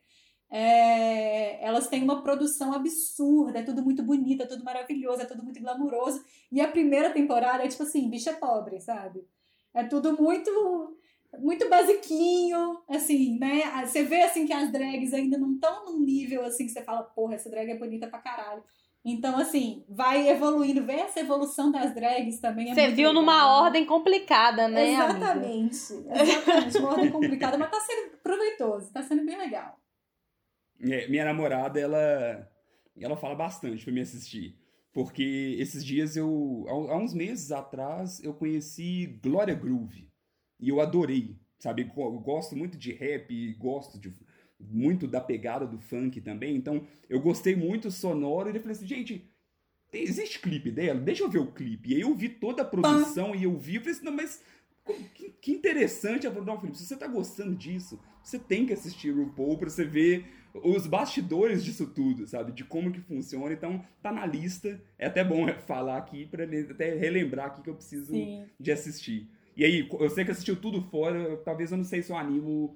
é, elas têm uma produção absurda, é tudo muito bonito, é tudo maravilhoso, é tudo muito glamuroso. E a primeira temporada é tipo assim, bicha pobre, sabe? É tudo muito muito basiquinho, assim, né? Você vê assim que as drags ainda não estão num nível assim que você fala, porra, essa drag é bonita pra caralho. Então, assim, vai evoluindo, ver essa evolução das drags também. É Você viu legal. numa ordem complicada, né? Exatamente. Amiga? Exatamente, uma ordem complicada, mas tá sendo proveitoso, tá sendo bem legal. É, minha namorada, ela, ela fala bastante para me assistir. Porque esses dias eu. Há uns meses atrás, eu conheci Glória Groove. E eu adorei. Sabe? Eu gosto muito de rap, gosto de, muito da pegada do funk também. Então, eu gostei muito sonoro. E eu falei assim, gente, existe clipe dela? Deixa eu ver o clipe. E aí eu vi toda a produção e eu vi. Eu falei assim, não, mas que, que interessante. Eu falei, não, Felipe, se você tá gostando disso, você tem que assistir o RuPaul pra você ver os bastidores disso tudo, sabe? De como que funciona. Então, tá na lista. É até bom falar aqui para até relembrar aqui que eu preciso Sim. de assistir. E aí, eu sei que assistiu tudo fora, talvez eu não sei se eu animo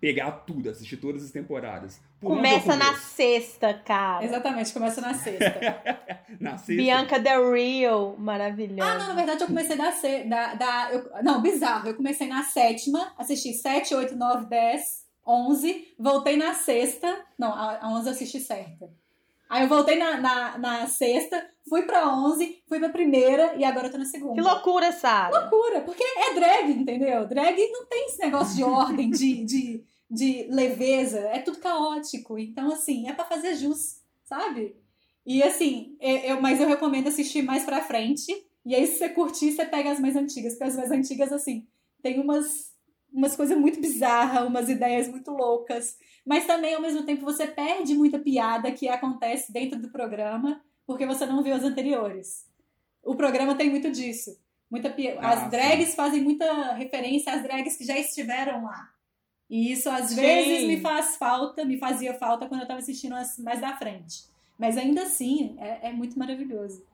pegar tudo, assistir todas as temporadas. Por começa na sexta, cara. Exatamente, começa na sexta. [laughs] na sexta. Bianca Del Rio, maravilhosa. Ah, não, na verdade eu comecei da... da, da eu, não, bizarro. Eu comecei na sétima, assisti 7, 8, 9, 10, 11, voltei na sexta. Não, a 11 eu assisti certa. Aí eu voltei na, na, na, sexta, fui pra 11, fui pra primeira e agora eu tô na segunda. Que loucura, Sara. Loucura, porque é drag, entendeu? Drag não tem esse negócio de ordem, de, de, de leveza, é tudo caótico. Então, assim, é pra fazer jus, sabe? E assim, eu, eu, mas eu recomendo assistir mais pra frente. E aí, se você curtir, você pega as mais antigas. Porque as mais antigas, assim, tem umas, umas coisas muito bizarras, umas ideias muito loucas. Mas também, ao mesmo tempo, você perde muita piada que acontece dentro do programa, porque você não viu as anteriores. O programa tem muito disso. Muita pi... ah, As drags sim. fazem muita referência às drags que já estiveram lá. E isso às sim. vezes me faz falta, me fazia falta quando eu estava assistindo as mais da frente. Mas ainda assim, é, é muito maravilhoso.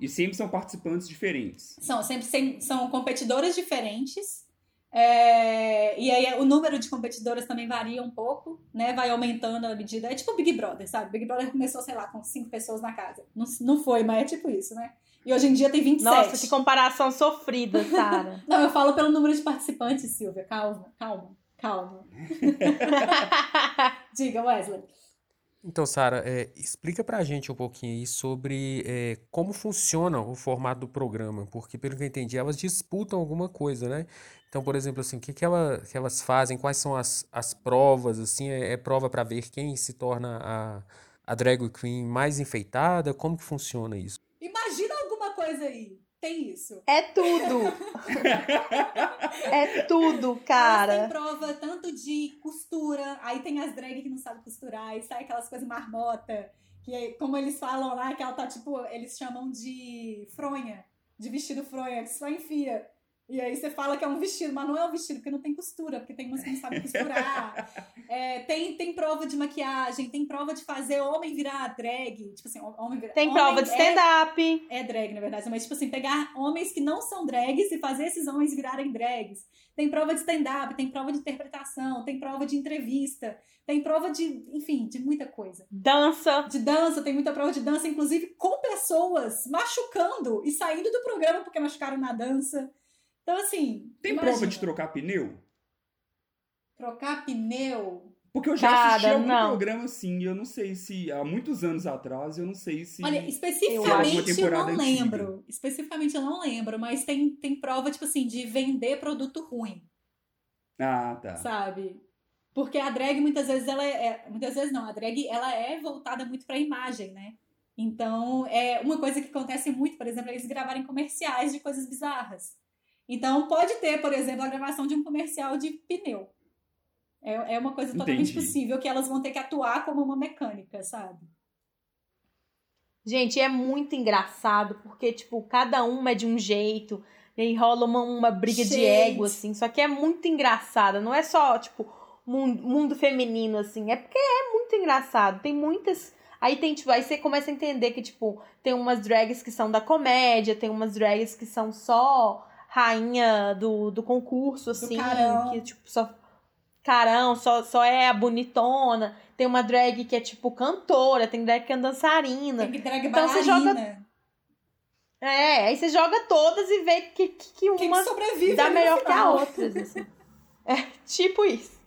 E sempre são participantes diferentes. São, sempre, sempre são competidoras diferentes. É, e aí o número de competidoras também varia um pouco, né? Vai aumentando à medida. É tipo Big Brother, sabe? Big Brother começou, sei lá, com cinco pessoas na casa. Não, não foi, mas é tipo isso, né? E hoje em dia tem 27. Nossa, que comparação sofrida, Sara. [laughs] não, eu falo pelo número de participantes, Silvia. Calma, calma, calma. [laughs] Diga, Wesley. Então, Sara, é, explica pra gente um pouquinho aí sobre é, como funciona o formato do programa, porque pelo que eu entendi, elas disputam alguma coisa, né? Então, por exemplo, assim, o que, que, ela, que elas fazem, quais são as, as provas, assim, é, é prova para ver quem se torna a, a drag queen mais enfeitada? Como que funciona isso? Imagina alguma coisa aí tem isso. É tudo. [laughs] é tudo, cara. Tem prova tanto de costura, aí tem as drag que não sabem costurar, aí sai aquelas coisas marmota, que como eles falam lá, que ela tá tipo, eles chamam de fronha, de vestido fronha, que só enfia. E aí você fala que é um vestido, mas não é um vestido, porque não tem costura, porque tem umas que não sabem costurar. [laughs] É, tem, tem prova de maquiagem, tem prova de fazer homem virar drag. Tipo assim, homem virar. Tem prova de stand-up. É, é, drag, na verdade. Mas, tipo assim, pegar homens que não são drags e fazer esses homens virarem drags. Tem prova de stand-up, tem prova de interpretação, tem prova de entrevista, tem prova de, enfim, de muita coisa. Dança. De dança, tem muita prova de dança, inclusive com pessoas machucando e saindo do programa porque machucaram na dança. Então, assim. Tem imagina. prova de trocar pneu? Trocar pneu? Porque eu já Cara, assisti algum não. programa assim, eu não sei se há muitos anos atrás, eu não sei se. Olha, especificamente eu, eu não antiga. lembro. Especificamente eu não lembro, mas tem, tem prova, tipo assim, de vender produto ruim. Ah, tá. Sabe? Porque a drag muitas vezes ela é, é. Muitas vezes não, a drag ela é voltada muito pra imagem, né? Então, é uma coisa que acontece muito, por exemplo, eles gravarem comerciais de coisas bizarras. Então, pode ter, por exemplo, a gravação de um comercial de pneu. É, é uma coisa totalmente Entendi. possível que elas vão ter que atuar como uma mecânica, sabe? Gente, é muito engraçado, porque, tipo, cada uma é de um jeito, e aí rola uma, uma briga Gente. de ego, assim, só que é muito engraçada, não é só, tipo, mundo, mundo feminino, assim, é porque é muito engraçado, tem muitas... Aí tem, tipo, aí você começa a entender que, tipo, tem umas drags que são da comédia, tem umas drags que são só rainha do, do concurso, assim, do que, tipo, só carão, só, só é a bonitona. Tem uma drag que é, tipo, cantora, tem drag que é dançarina. Tem drag então você joga. É, aí você joga todas e vê que, que, que uma sobrevive dá melhor que a outra. Assim. É, tipo isso.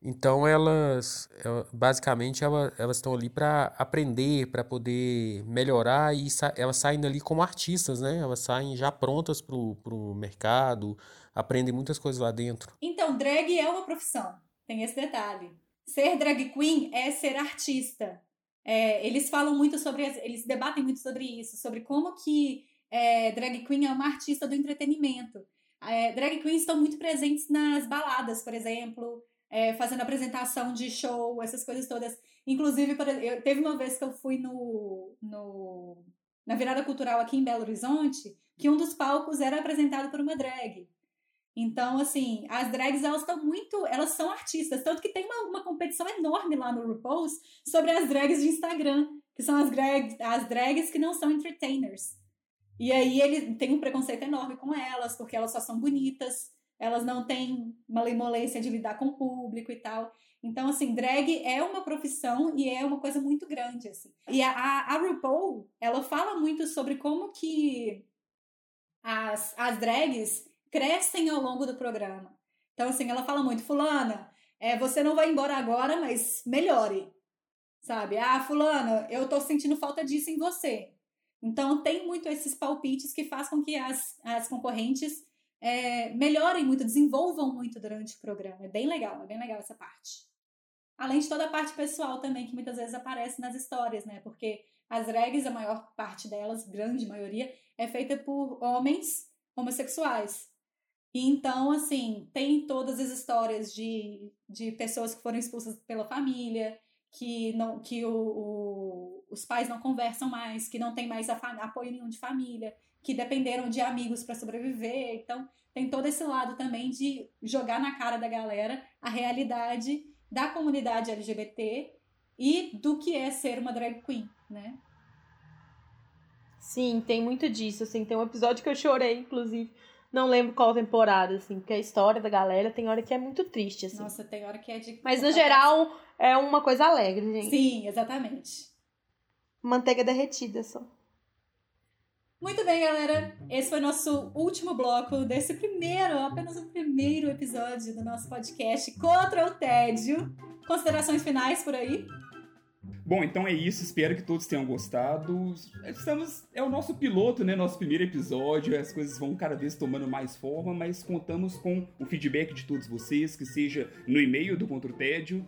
Então elas, basicamente, elas, elas estão ali para aprender, para poder melhorar e sa elas saem dali como artistas, né? Elas saem já prontas para o mercado, aprendem muitas coisas lá dentro. Então, drag é uma profissão, tem esse detalhe. Ser drag queen é ser artista. É, eles falam muito sobre, eles debatem muito sobre isso, sobre como que é, drag queen é uma artista do entretenimento. É, drag queens estão muito presentes nas baladas, por exemplo, é, fazendo apresentação de show, essas coisas todas. Inclusive, eu, teve uma vez que eu fui no, no, na virada cultural aqui em Belo Horizonte, que um dos palcos era apresentado por uma drag. Então, assim, as drags, elas estão muito. Elas são artistas. Tanto que tem uma, uma competição enorme lá no RuPaul's sobre as drags de Instagram, que são as, drag, as drags que não são entertainers. E aí ele tem um preconceito enorme com elas, porque elas só são bonitas elas não têm malemolência de lidar com o público e tal. Então, assim, drag é uma profissão e é uma coisa muito grande, assim. E a, a RuPaul, ela fala muito sobre como que as, as drags crescem ao longo do programa. Então, assim, ela fala muito, fulana, é, você não vai embora agora, mas melhore. Sabe? Ah, fulana, eu tô sentindo falta disso em você. Então, tem muito esses palpites que faz com que as, as concorrentes é, melhorem muito, desenvolvam muito durante o programa. É bem legal, é bem legal essa parte. Além de toda a parte pessoal também, que muitas vezes aparece nas histórias, né? Porque as drags, a maior parte delas, grande maioria, é feita por homens homossexuais. E então, assim, tem todas as histórias de, de pessoas que foram expulsas pela família, que, não, que o, o, os pais não conversam mais, que não tem mais apoio nenhum de família, que dependeram de amigos para sobreviver. Então, tem todo esse lado também de jogar na cara da galera a realidade da comunidade LGBT e do que é ser uma drag queen, né? Sim, tem muito disso, assim, tem um episódio que eu chorei, inclusive, não lembro qual temporada, assim, porque a história da galera tem hora que é muito triste, assim. Nossa, tem hora que é de... Mas, no geral, é uma coisa alegre, gente. Sim, exatamente. Manteiga derretida, só. Muito bem, galera. Esse foi nosso último bloco desse primeiro, apenas o primeiro episódio do nosso podcast Contra o Tédio. Considerações finais por aí? Bom, então é isso. Espero que todos tenham gostado. Estamos, é o nosso piloto, né? Nosso primeiro episódio. As coisas vão cada vez tomando mais forma, mas contamos com o feedback de todos vocês, que seja no e-mail do Contra o Tédio.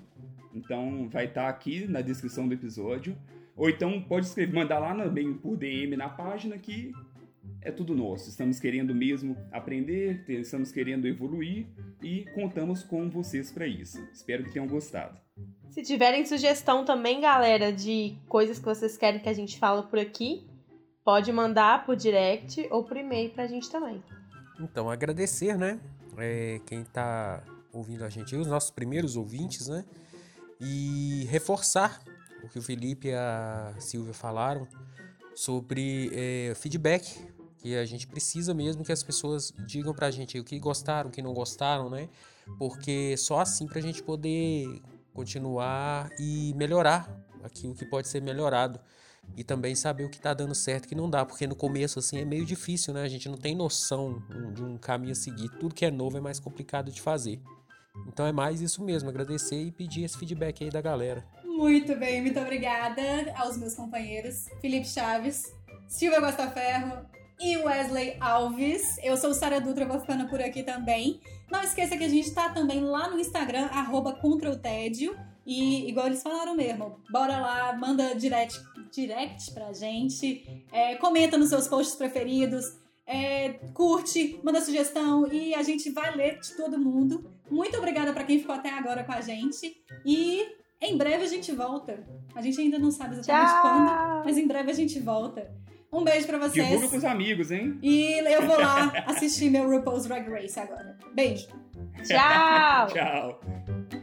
Então vai estar aqui na descrição do episódio. Ou então pode escrever, mandar lá também por DM na página que é tudo nosso. Estamos querendo mesmo aprender, estamos querendo evoluir e contamos com vocês para isso. Espero que tenham gostado. Se tiverem sugestão também, galera, de coisas que vocês querem que a gente fale por aqui, pode mandar por direct ou por e-mail pra gente também. Então, agradecer, né? É, quem tá ouvindo a gente, os nossos primeiros ouvintes, né? E reforçar o que o Felipe e a Silvia falaram sobre é, feedback que a gente precisa mesmo que as pessoas digam pra gente o que gostaram, o que não gostaram, né? Porque só assim pra gente poder continuar e melhorar aquilo que pode ser melhorado. E também saber o que tá dando certo e que não dá, porque no começo assim é meio difícil, né? A gente não tem noção de um caminho a seguir. Tudo que é novo é mais complicado de fazer. Então é mais isso mesmo, agradecer e pedir esse feedback aí da galera. Muito bem, muito obrigada aos meus companheiros Felipe Chaves, Silvia Gostaferro e Wesley Alves. Eu sou Sara Dutra, vou ficando por aqui também. Não esqueça que a gente tá também lá no Instagram, arroba contra o tédio. E igual eles falaram mesmo, bora lá, manda direct, direct pra gente, é, comenta nos seus posts preferidos, é, curte, manda sugestão e a gente vai ler de todo mundo. Muito obrigada para quem ficou até agora com a gente. E em breve a gente volta. A gente ainda não sabe exatamente Tchau. quando, mas em breve a gente volta. Um beijo pra vocês. Divulga pros amigos, hein? E eu vou lá assistir meu RuPaul's Drag Race agora. Beijo. Tchau. [laughs] Tchau.